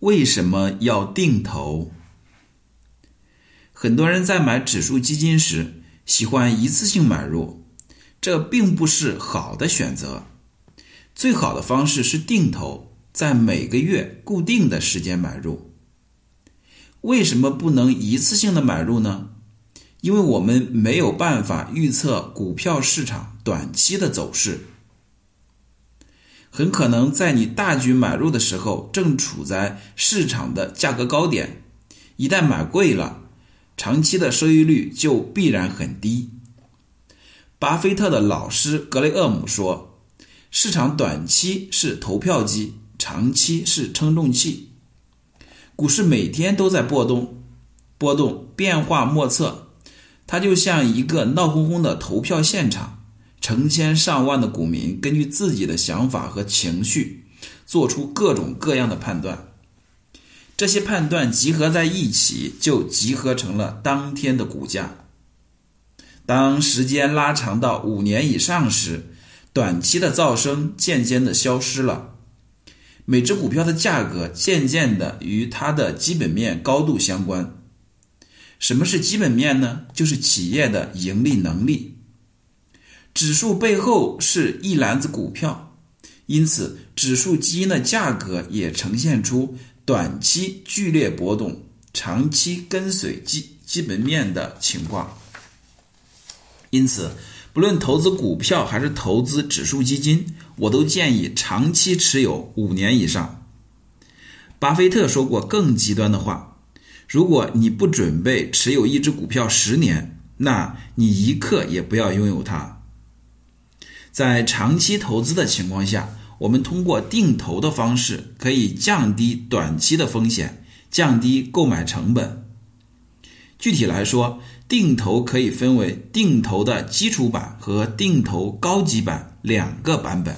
为什么要定投？很多人在买指数基金时喜欢一次性买入，这并不是好的选择。最好的方式是定投，在每个月固定的时间买入。为什么不能一次性的买入呢？因为我们没有办法预测股票市场短期的走势。很可能在你大举买入的时候，正处在市场的价格高点。一旦买贵了，长期的收益率就必然很低。巴菲特的老师格雷厄姆说：“市场短期是投票机，长期是称重器。股市每天都在波动，波动变化莫测，它就像一个闹哄哄的投票现场。”成千上万的股民根据自己的想法和情绪，做出各种各样的判断。这些判断集合在一起，就集合成了当天的股价。当时间拉长到五年以上时，短期的噪声渐渐的消失了。每只股票的价格渐渐的与它的基本面高度相关。什么是基本面呢？就是企业的盈利能力。指数背后是一篮子股票，因此指数基金的价格也呈现出短期剧烈波动、长期跟随基基本面的情况。因此，不论投资股票还是投资指数基金，我都建议长期持有五年以上。巴菲特说过更极端的话：如果你不准备持有一只股票十年，那你一刻也不要拥有它。在长期投资的情况下，我们通过定投的方式可以降低短期的风险，降低购买成本。具体来说，定投可以分为定投的基础版和定投高级版两个版本。